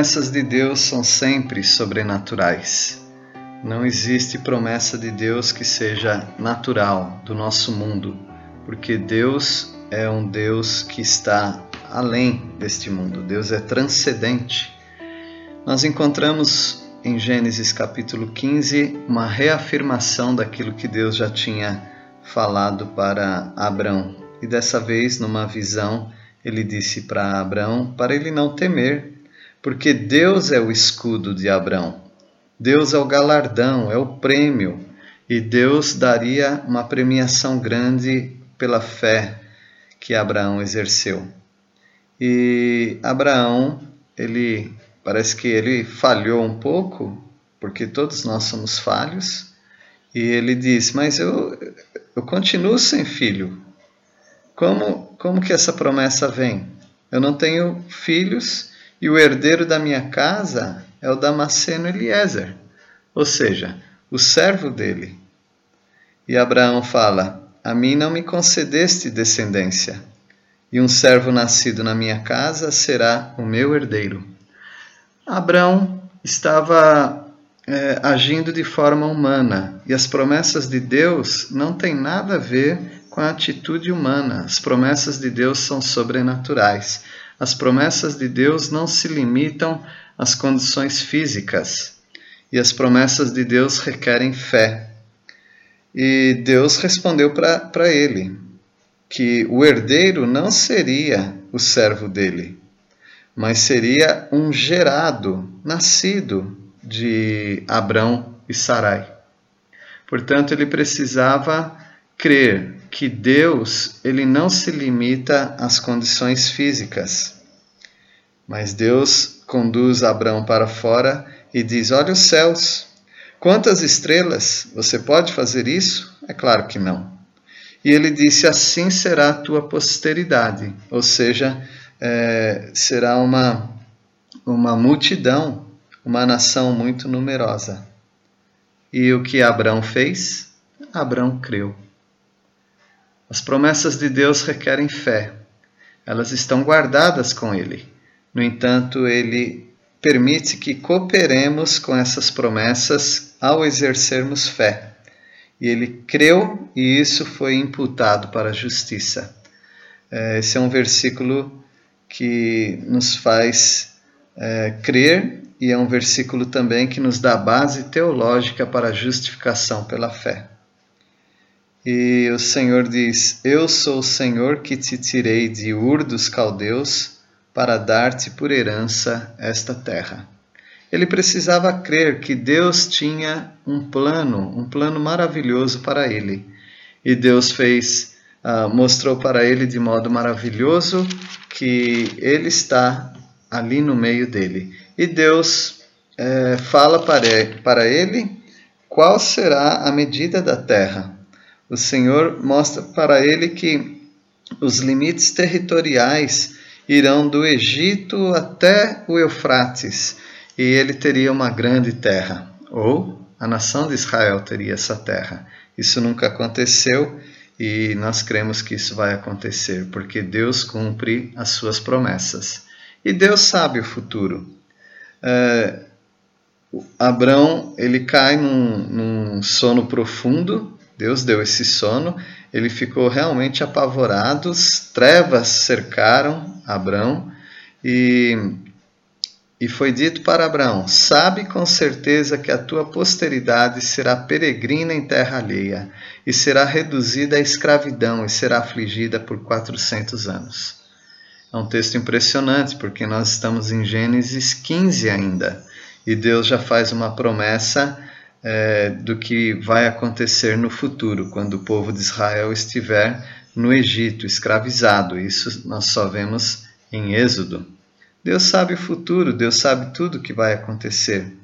Promessas de Deus são sempre sobrenaturais. Não existe promessa de Deus que seja natural do nosso mundo, porque Deus é um Deus que está além deste mundo. Deus é transcendente. Nós encontramos em Gênesis capítulo 15 uma reafirmação daquilo que Deus já tinha falado para Abrão. E dessa vez, numa visão, ele disse para Abrão para ele não temer porque Deus é o escudo de Abraão. Deus é o galardão, é o prêmio, e Deus daria uma premiação grande pela fé que Abraão exerceu. E Abraão, ele parece que ele falhou um pouco, porque todos nós somos falhos, e ele diz: Mas eu, eu continuo sem filho. Como, como que essa promessa vem? Eu não tenho filhos e o herdeiro da minha casa é o Damasceno Eliezer, ou seja, o servo dele. E Abraão fala: A mim não me concedeste descendência, e um servo nascido na minha casa será o meu herdeiro. Abraão estava é, agindo de forma humana, e as promessas de Deus não têm nada a ver com a atitude humana. As promessas de Deus são sobrenaturais. As promessas de Deus não se limitam às condições físicas, e as promessas de Deus requerem fé. E Deus respondeu para ele que o herdeiro não seria o servo dele, mas seria um gerado, nascido de Abrão e Sarai. Portanto, ele precisava crer que Deus ele não se limita às condições físicas, mas Deus conduz Abraão para fora e diz: Olha os céus, quantas estrelas, você pode fazer isso? É claro que não. E ele disse: Assim será a tua posteridade, ou seja, é, será uma, uma multidão, uma nação muito numerosa. E o que Abraão fez? Abraão creu. As promessas de Deus requerem fé. Elas estão guardadas com Ele. No entanto, Ele permite que cooperemos com essas promessas ao exercermos fé. E ele creu e isso foi imputado para a justiça. É, esse é um versículo que nos faz é, crer e é um versículo também que nos dá base teológica para a justificação pela fé. E o Senhor diz: Eu sou o Senhor que te tirei de Ur dos Caldeus para dar-te por herança esta terra. Ele precisava crer que Deus tinha um plano, um plano maravilhoso para ele. E Deus fez, uh, mostrou para ele de modo maravilhoso que ele está ali no meio dele. E Deus eh, fala para, para ele qual será a medida da terra o Senhor mostra para ele que os limites territoriais irão do Egito até o Eufrates e ele teria uma grande terra, ou a nação de Israel teria essa terra. Isso nunca aconteceu e nós cremos que isso vai acontecer, porque Deus cumpre as suas promessas. E Deus sabe o futuro. É, Abrão ele cai num, num sono profundo Deus deu esse sono, ele ficou realmente apavorado, trevas cercaram Abraão e, e foi dito para Abraão: Sabe com certeza que a tua posteridade será peregrina em terra alheia e será reduzida à escravidão e será afligida por quatrocentos anos. É um texto impressionante porque nós estamos em Gênesis 15 ainda e Deus já faz uma promessa é, do que vai acontecer no futuro, quando o povo de Israel estiver no Egito, escravizado. Isso nós só vemos em Êxodo. Deus sabe o futuro, Deus sabe tudo o que vai acontecer.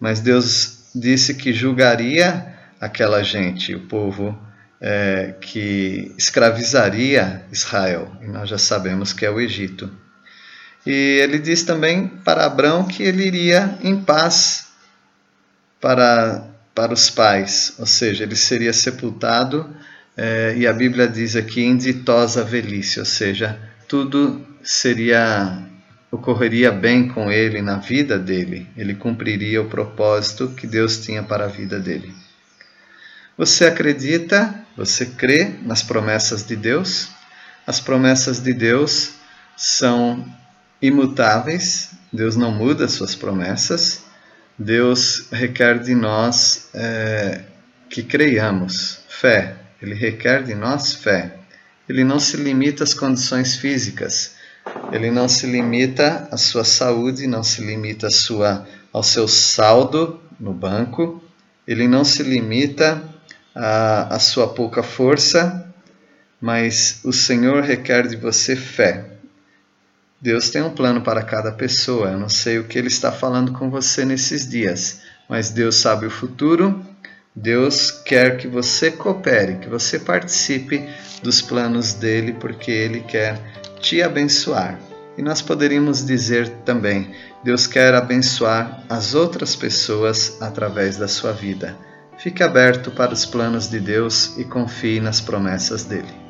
mas Deus disse que julgaria aquela gente, o povo é, que escravizaria Israel, e nós já sabemos que é o Egito. E ele diz também para Abraão que ele iria em paz para, para os pais, ou seja, ele seria sepultado, é, e a Bíblia diz aqui em ditosa velhice, ou seja, tudo seria ocorreria bem com ele na vida dele, ele cumpriria o propósito que Deus tinha para a vida dele. Você acredita, você crê nas promessas de Deus? As promessas de Deus são imutáveis, Deus não muda suas promessas, Deus requer de nós é, que creiamos, fé, Ele requer de nós fé. Ele não se limita às condições físicas, ele não se limita à sua saúde, não se limita à sua, ao seu saldo no banco, ele não se limita à, à sua pouca força, mas o Senhor requer de você fé. Deus tem um plano para cada pessoa. Eu não sei o que Ele está falando com você nesses dias, mas Deus sabe o futuro. Deus quer que você coopere, que você participe dos planos dele, porque Ele quer te abençoar. E nós poderíamos dizer também: Deus quer abençoar as outras pessoas através da sua vida. Fique aberto para os planos de Deus e confie nas promessas dele.